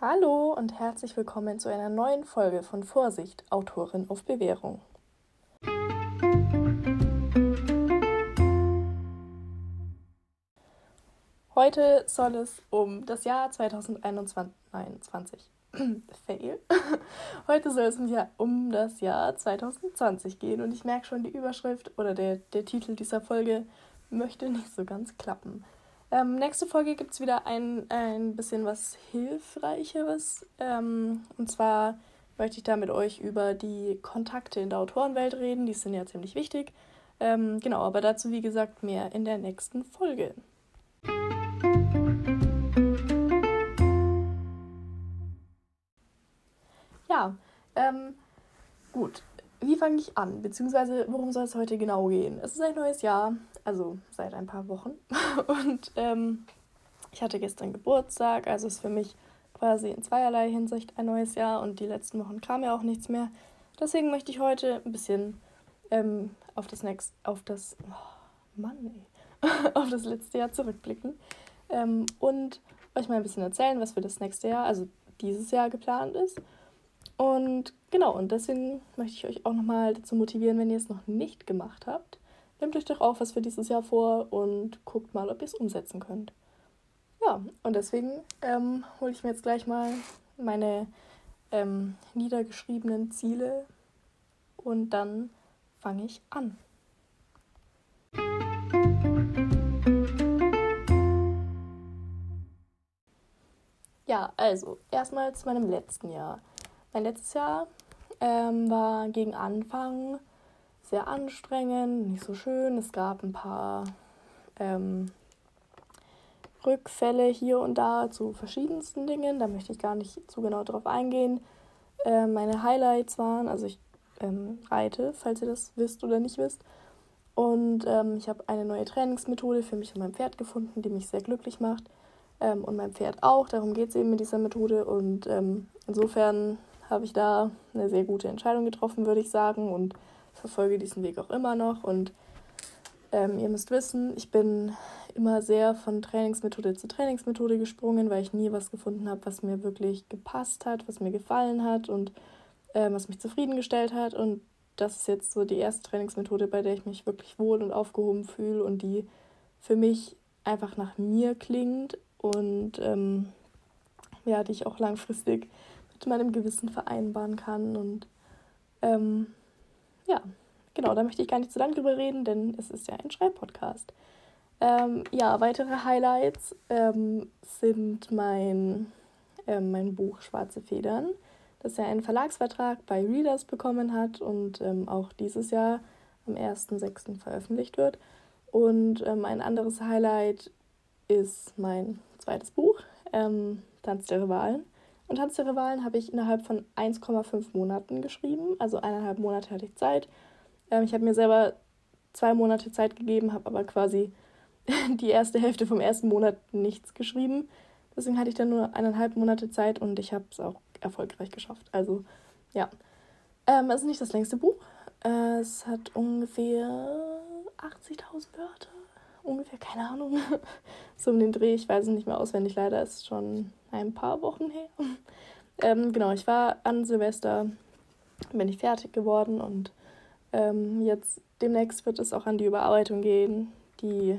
Hallo und herzlich willkommen zu einer neuen Folge von Vorsicht, Autorin auf Bewährung. Heute soll es um das Jahr 2021, nein, 20, Fail. Heute soll es um das Jahr 2020 gehen und ich merke schon, die Überschrift oder der, der Titel dieser Folge möchte nicht so ganz klappen. Ähm, nächste Folge gibt es wieder ein, ein bisschen was Hilfreicheres. Ähm, und zwar möchte ich da mit euch über die Kontakte in der Autorenwelt reden. Die sind ja ziemlich wichtig. Ähm, genau, aber dazu, wie gesagt, mehr in der nächsten Folge. Ja, ähm, gut. Wie fange ich an? Beziehungsweise, worum soll es heute genau gehen? Es ist ein neues Jahr also seit ein paar Wochen. Und ähm, ich hatte gestern Geburtstag, also ist für mich quasi in zweierlei Hinsicht ein neues Jahr und die letzten Wochen kam ja auch nichts mehr. Deswegen möchte ich heute ein bisschen ähm, auf das nächste, auf das, oh Mann, auf das letzte Jahr zurückblicken ähm, und euch mal ein bisschen erzählen, was für das nächste Jahr, also dieses Jahr geplant ist. Und genau, und deswegen möchte ich euch auch nochmal dazu motivieren, wenn ihr es noch nicht gemacht habt, nehmt euch doch auch was für dieses Jahr vor und guckt mal, ob ihr es umsetzen könnt. Ja, und deswegen ähm, hole ich mir jetzt gleich mal meine ähm, niedergeschriebenen Ziele und dann fange ich an. Ja, also erstmal zu meinem letzten Jahr. Mein letztes Jahr ähm, war gegen Anfang sehr anstrengend, nicht so schön. Es gab ein paar ähm, Rückfälle hier und da zu verschiedensten Dingen. Da möchte ich gar nicht zu genau drauf eingehen. Äh, meine Highlights waren, also ich ähm, reite, falls ihr das wisst oder nicht wisst. Und ähm, ich habe eine neue Trainingsmethode für mich und mein Pferd gefunden, die mich sehr glücklich macht. Ähm, und mein Pferd auch. Darum geht es eben mit dieser Methode. Und ähm, insofern habe ich da eine sehr gute Entscheidung getroffen, würde ich sagen. Und verfolge diesen Weg auch immer noch. Und ähm, ihr müsst wissen, ich bin immer sehr von Trainingsmethode zu Trainingsmethode gesprungen, weil ich nie was gefunden habe, was mir wirklich gepasst hat, was mir gefallen hat und ähm, was mich zufriedengestellt hat. Und das ist jetzt so die erste Trainingsmethode, bei der ich mich wirklich wohl und aufgehoben fühle und die für mich einfach nach mir klingt und ähm, ja, die ich auch langfristig mit meinem Gewissen vereinbaren kann. Und ähm, ja, genau, da möchte ich gar nicht zu lange drüber reden, denn es ist ja ein Schreibpodcast. Ähm, ja, weitere Highlights ähm, sind mein, ähm, mein Buch Schwarze Federn, das ja einen Verlagsvertrag bei Readers bekommen hat und ähm, auch dieses Jahr am 1.6. veröffentlicht wird. Und ähm, ein anderes Highlight ist mein zweites Buch, ähm, Tanz der Rivalen. Und Tanz der Rivalen habe ich innerhalb von 1,5 Monaten geschrieben. Also eineinhalb Monate hatte ich Zeit. Ähm, ich habe mir selber zwei Monate Zeit gegeben, habe aber quasi die erste Hälfte vom ersten Monat nichts geschrieben. Deswegen hatte ich dann nur eineinhalb Monate Zeit und ich habe es auch erfolgreich geschafft. Also ja, ähm, es ist nicht das längste Buch. Es hat ungefähr 80.000 Wörter. Ungefähr, keine Ahnung. so um den Dreh, ich weiß es nicht mehr auswendig, leider ist schon ein paar Wochen her. Ähm, genau, ich war an Silvester, bin ich fertig geworden und ähm, jetzt demnächst wird es auch an die Überarbeitung gehen. Die,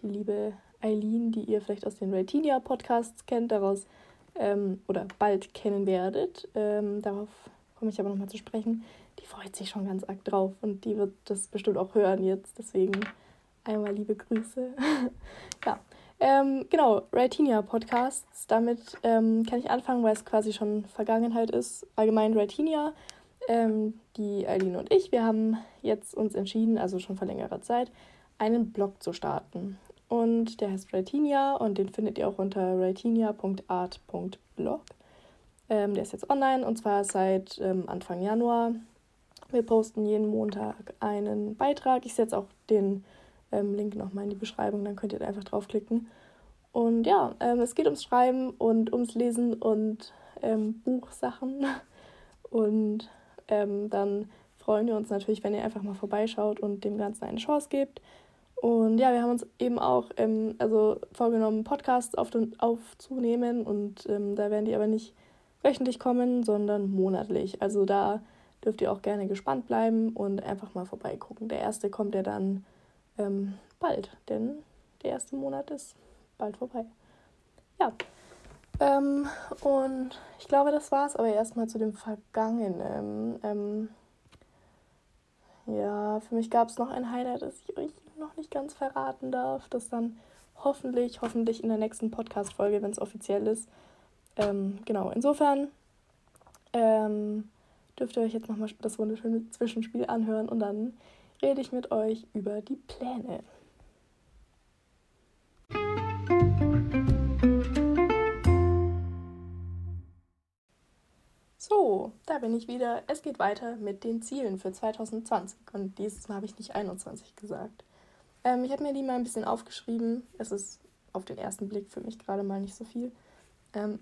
die liebe Eileen, die ihr vielleicht aus den Ratinia Podcasts kennt, daraus ähm, oder bald kennen werdet. Ähm, darauf komme ich aber nochmal zu sprechen. Die freut sich schon ganz arg drauf und die wird das bestimmt auch hören jetzt. Deswegen einmal liebe Grüße. ja, ähm, genau, Raitinia Podcasts. Damit ähm, kann ich anfangen, weil es quasi schon Vergangenheit ist. Allgemein Raitinia. Ähm, die Eileen und ich, wir haben jetzt uns entschieden, also schon vor längerer Zeit, einen Blog zu starten. Und der heißt Raitinia und den findet ihr auch unter raitinia.art.blog. Ähm, der ist jetzt online und zwar seit ähm, Anfang Januar. Wir posten jeden Montag einen Beitrag. Ich setze auch den ähm, Link nochmal in die Beschreibung, dann könnt ihr da einfach draufklicken. Und ja, ähm, es geht ums Schreiben und ums Lesen und ähm, Buchsachen. Und ähm, dann freuen wir uns natürlich, wenn ihr einfach mal vorbeischaut und dem Ganzen eine Chance gebt. Und ja, wir haben uns eben auch ähm, also vorgenommen, Podcasts auf, aufzunehmen und ähm, da werden die aber nicht wöchentlich kommen, sondern monatlich. Also da dürft ihr auch gerne gespannt bleiben und einfach mal vorbeigucken. Der erste kommt ja dann ähm, bald, denn der erste Monat ist bald vorbei. Ja. Ähm, und ich glaube, das war es aber erstmal zu dem Vergangenen. Ähm, ja, für mich gab es noch ein Highlight, das ich euch noch nicht ganz verraten darf, das dann hoffentlich, hoffentlich in der nächsten Podcast-Folge, wenn es offiziell ist. Ähm, genau, insofern ähm, dürft ihr euch jetzt nochmal das wunderschöne Zwischenspiel anhören und dann rede ich mit euch über die Pläne. So, da bin ich wieder. Es geht weiter mit den Zielen für 2020. Und dieses Mal habe ich nicht 21 gesagt. Ähm, ich habe mir die mal ein bisschen aufgeschrieben. Es ist auf den ersten Blick für mich gerade mal nicht so viel. Ähm,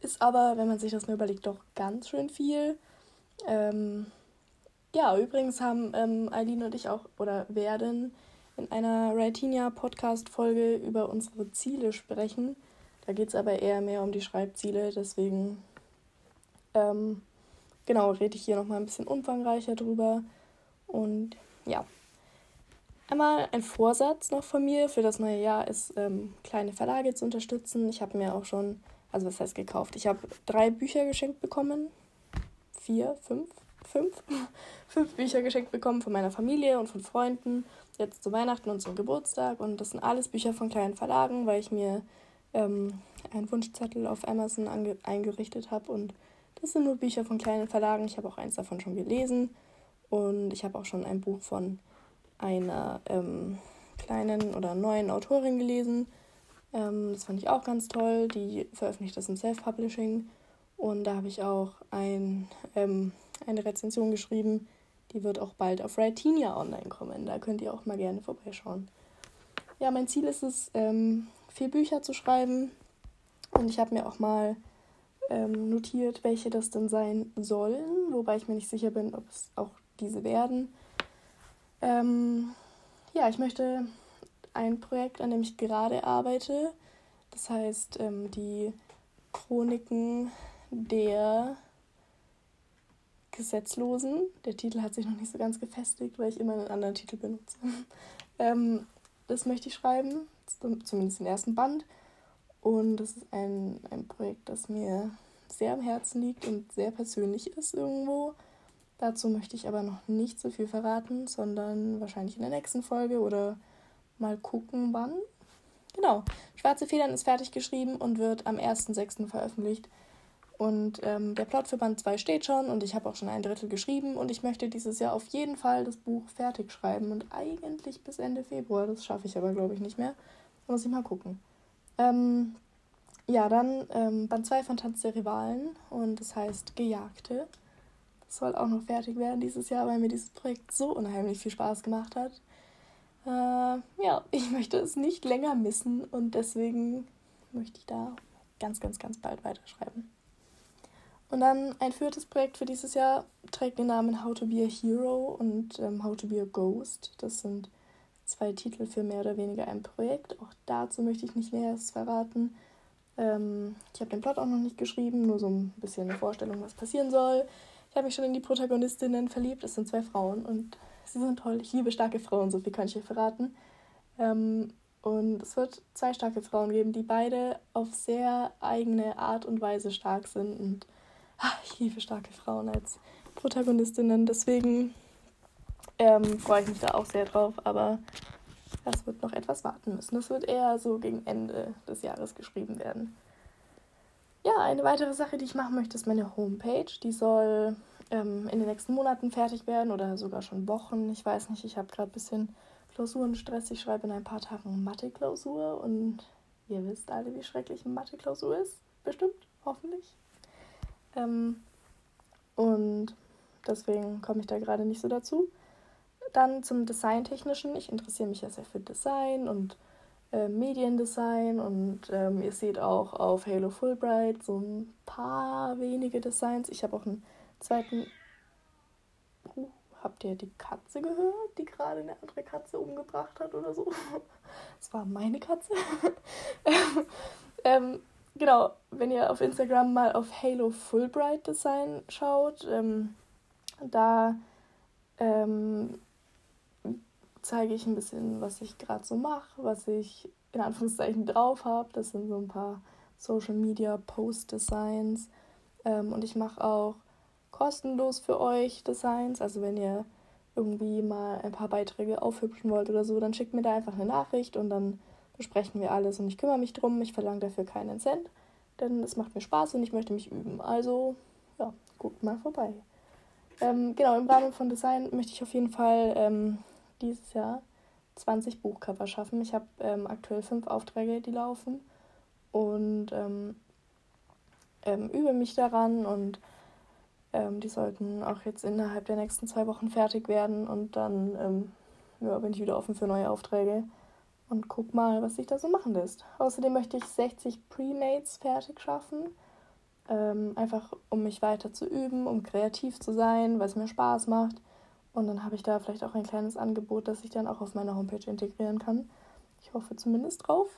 ist aber, wenn man sich das mal überlegt, doch ganz schön viel. Ähm, ja, übrigens haben ähm, Eileen und ich auch oder werden in einer Raitinia Podcast-Folge über unsere Ziele sprechen. Da geht es aber eher mehr um die Schreibziele, deswegen ähm, genau, rede ich hier nochmal ein bisschen umfangreicher drüber. Und ja, einmal ein Vorsatz noch von mir für das neue Jahr ist, ähm, kleine Verlage zu unterstützen. Ich habe mir auch schon, also was heißt gekauft? Ich habe drei Bücher geschenkt bekommen. Vier, fünf, fünf, fünf Bücher geschenkt bekommen von meiner Familie und von Freunden. Jetzt zu Weihnachten und zum Geburtstag. Und das sind alles Bücher von kleinen Verlagen, weil ich mir ähm, einen Wunschzettel auf Amazon eingerichtet habe und das sind nur Bücher von kleinen Verlagen. Ich habe auch eins davon schon gelesen. Und ich habe auch schon ein Buch von einer ähm, kleinen oder neuen Autorin gelesen. Ähm, das fand ich auch ganz toll. Die veröffentlicht das im Self-Publishing. Und da habe ich auch ein, ähm, eine Rezension geschrieben. Die wird auch bald auf Writinia online kommen. Da könnt ihr auch mal gerne vorbeischauen. Ja, mein Ziel ist es, ähm, vier Bücher zu schreiben. Und ich habe mir auch mal ähm, notiert, welche das denn sein sollen, wobei ich mir nicht sicher bin, ob es auch diese werden. Ähm, ja, ich möchte ein Projekt, an dem ich gerade arbeite, das heißt ähm, die Chroniken der Gesetzlosen. Der Titel hat sich noch nicht so ganz gefestigt, weil ich immer einen anderen Titel benutze. ähm, das möchte ich schreiben, zumindest den ersten Band. Und das ist ein, ein Projekt, das mir sehr am Herzen liegt und sehr persönlich ist irgendwo. Dazu möchte ich aber noch nicht so viel verraten, sondern wahrscheinlich in der nächsten Folge oder mal gucken, wann. Genau. Schwarze Federn ist fertig geschrieben und wird am 1.6. veröffentlicht. Und ähm, der Plot für Band 2 steht schon und ich habe auch schon ein Drittel geschrieben und ich möchte dieses Jahr auf jeden Fall das Buch fertig schreiben und eigentlich bis Ende Februar. Das schaffe ich aber, glaube ich, nicht mehr. Muss ich mal gucken. Ähm, ja, dann ähm, Band 2 von Tanz der Rivalen und das heißt Gejagte. Das soll auch noch fertig werden dieses Jahr, weil mir dieses Projekt so unheimlich viel Spaß gemacht hat. Äh, ja, ich möchte es nicht länger missen und deswegen möchte ich da ganz, ganz, ganz bald weiterschreiben. Und dann ein viertes Projekt für dieses Jahr trägt den Namen How to be a Hero und ähm, How to be a Ghost. Das sind zwei Titel für mehr oder weniger ein Projekt. Auch dazu möchte ich nicht Näheres verraten. Ähm, ich habe den Plot auch noch nicht geschrieben, nur so ein bisschen eine Vorstellung, was passieren soll. Ich habe mich schon in die Protagonistinnen verliebt. Es sind zwei Frauen und sie sind toll. Ich liebe starke Frauen, so viel kann ich euch verraten. Ähm, und es wird zwei starke Frauen geben, die beide auf sehr eigene Art und Weise stark sind. Und ich liebe starke Frauen als Protagonistinnen. Deswegen ähm, freue ich mich da auch sehr drauf. Aber das wird noch etwas warten müssen. Das wird eher so gegen Ende des Jahres geschrieben werden. Ja, eine weitere Sache, die ich machen möchte, ist meine Homepage. Die soll ähm, in den nächsten Monaten fertig werden oder sogar schon Wochen. Ich weiß nicht, ich habe gerade ein bisschen Klausurenstress. Ich schreibe in ein paar Tagen Mathe-Klausur und ihr wisst alle, wie schrecklich Mathe-Klausur ist. Bestimmt, hoffentlich. Ähm, und deswegen komme ich da gerade nicht so dazu. Dann zum Designtechnischen. Ich interessiere mich ja sehr für Design und äh, Mediendesign und ähm, ihr seht auch auf Halo Fulbright so ein paar wenige Designs. Ich habe auch einen zweiten. Uh, habt ihr die Katze gehört, die gerade eine andere Katze umgebracht hat oder so? Das war meine Katze. ähm, genau, wenn ihr auf Instagram mal auf Halo Fulbright Design schaut, ähm, da ähm, zeige ich ein bisschen, was ich gerade so mache, was ich in Anführungszeichen drauf habe. Das sind so ein paar Social Media Post Designs. Ähm, und ich mache auch kostenlos für euch Designs. Also wenn ihr irgendwie mal ein paar Beiträge aufhübschen wollt oder so, dann schickt mir da einfach eine Nachricht und dann besprechen wir alles und ich kümmere mich drum. Ich verlange dafür keinen Cent, denn es macht mir Spaß und ich möchte mich üben. Also, ja, guckt mal vorbei. Ähm, genau, im Rahmen von Design möchte ich auf jeden Fall ähm, dieses Jahr 20 Buchcover schaffen. Ich habe ähm, aktuell fünf Aufträge, die laufen und ähm, ähm, übe mich daran und ähm, die sollten auch jetzt innerhalb der nächsten zwei Wochen fertig werden und dann ja, bin ich wieder offen für neue Aufträge und guck mal, was sich da so machen lässt. Außerdem möchte ich 60 Premates fertig schaffen. Ähm, einfach um mich weiter zu üben, um kreativ zu sein, weil es mir Spaß macht. Und dann habe ich da vielleicht auch ein kleines Angebot, das ich dann auch auf meiner Homepage integrieren kann. Ich hoffe zumindest drauf.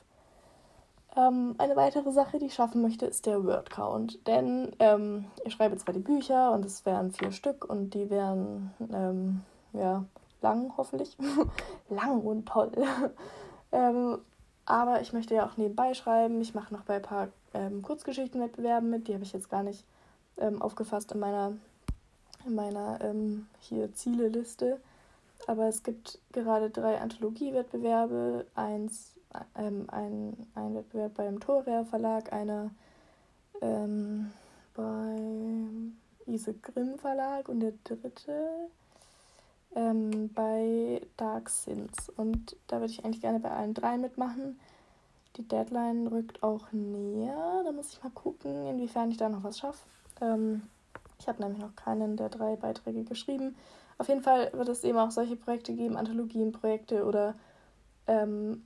Ähm, eine weitere Sache, die ich schaffen möchte, ist der Word Count. Denn ähm, ich schreibe zwar die Bücher und es wären vier Stück und die wären ähm, ja lang, hoffentlich. lang und toll. Ähm, aber ich möchte ja auch nebenbei schreiben. Ich mache noch bei ein paar ähm, Kurzgeschichtenwettbewerben mit. Die habe ich jetzt gar nicht ähm, aufgefasst in meiner, in meiner hier Zieleliste. Aber es gibt gerade drei Anthologiewettbewerbe, eins ähm, ein, ein Wettbewerb beim Thorer Verlag, einer ähm, beim Ise Grimm Verlag und der dritte ähm, bei Dark Sins. Und da würde ich eigentlich gerne bei allen drei mitmachen. Die Deadline rückt auch näher. Da muss ich mal gucken, inwiefern ich da noch was schaffe. Ähm, ich habe nämlich noch keinen der drei Beiträge geschrieben. Auf jeden Fall wird es eben auch solche Projekte geben, Anthologienprojekte oder ähm,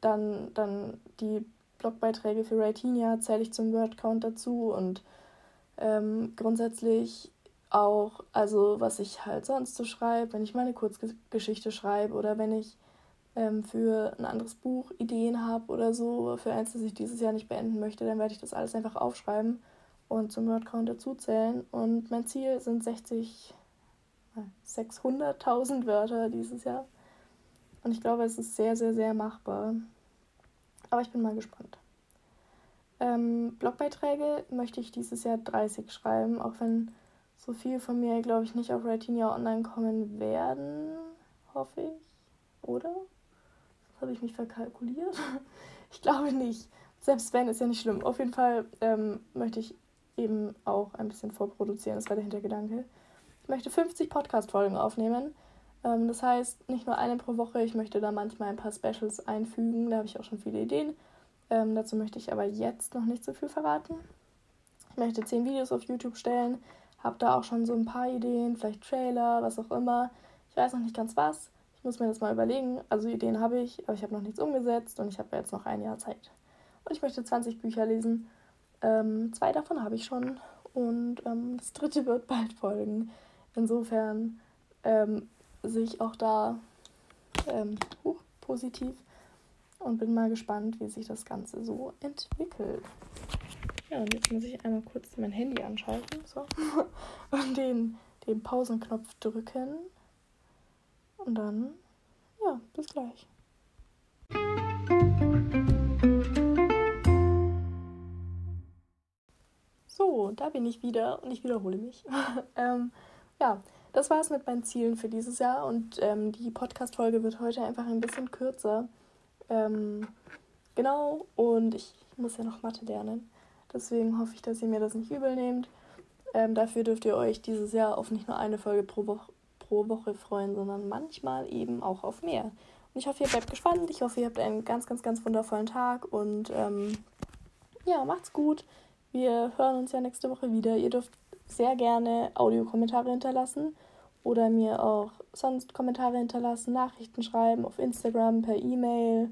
dann, dann die Blogbeiträge für Writinia zähle ich zum Wordcount dazu und ähm, grundsätzlich auch, also was ich halt sonst so schreibe, wenn ich mal eine Kurzgeschichte schreibe oder wenn ich ähm, für ein anderes Buch Ideen habe oder so, für eins, das ich dieses Jahr nicht beenden möchte, dann werde ich das alles einfach aufschreiben und zum Wordcount dazu zählen. Und mein Ziel sind 60, 600.000 Wörter dieses Jahr. Und ich glaube, es ist sehr, sehr, sehr machbar. Aber ich bin mal gespannt. Ähm, Blogbeiträge möchte ich dieses Jahr 30 schreiben, auch wenn so viel von mir, glaube ich, nicht auf Writinia online kommen werden. Hoffe ich. Oder? Habe ich mich verkalkuliert? ich glaube nicht. Selbst wenn, ist ja nicht schlimm. Auf jeden Fall ähm, möchte ich eben auch ein bisschen vorproduzieren. Das war der Hintergedanke. Ich möchte 50 Podcast-Folgen aufnehmen. Ähm, das heißt, nicht nur eine pro Woche, ich möchte da manchmal ein paar Specials einfügen, da habe ich auch schon viele Ideen. Ähm, dazu möchte ich aber jetzt noch nicht so viel verraten. Ich möchte 10 Videos auf YouTube stellen, habe da auch schon so ein paar Ideen, vielleicht Trailer, was auch immer. Ich weiß noch nicht ganz was. Ich muss mir das mal überlegen. Also Ideen habe ich, aber ich habe noch nichts umgesetzt und ich habe jetzt noch ein Jahr Zeit. Und ich möchte 20 Bücher lesen. Ähm, zwei davon habe ich schon und ähm, das dritte wird bald folgen. Insofern ähm, sehe ich auch da ähm, uh, positiv und bin mal gespannt, wie sich das Ganze so entwickelt. Ja, und jetzt muss ich einmal kurz mein Handy anschalten so. und den, den Pausenknopf drücken. Und dann, ja, bis gleich. So, da bin ich wieder und ich wiederhole mich. ähm, ja, das war es mit meinen Zielen für dieses Jahr und ähm, die Podcast-Folge wird heute einfach ein bisschen kürzer. Ähm, genau, und ich muss ja noch Mathe lernen. Deswegen hoffe ich, dass ihr mir das nicht übel nehmt. Ähm, dafür dürft ihr euch dieses Jahr auf nicht nur eine Folge pro, Wo pro Woche freuen, sondern manchmal eben auch auf mehr. Und ich hoffe, ihr bleibt gespannt. Ich hoffe, ihr habt einen ganz, ganz, ganz wundervollen Tag und ähm, ja, macht's gut. Wir hören uns ja nächste Woche wieder. Ihr dürft sehr gerne Audiokommentare hinterlassen oder mir auch sonst Kommentare hinterlassen, Nachrichten schreiben auf Instagram, per E-Mail.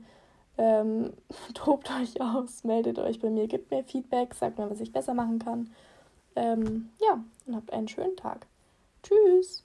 Ähm, tobt euch aus, meldet euch bei mir, gebt mir Feedback, sagt mir, was ich besser machen kann. Ähm, ja, und habt einen schönen Tag. Tschüss!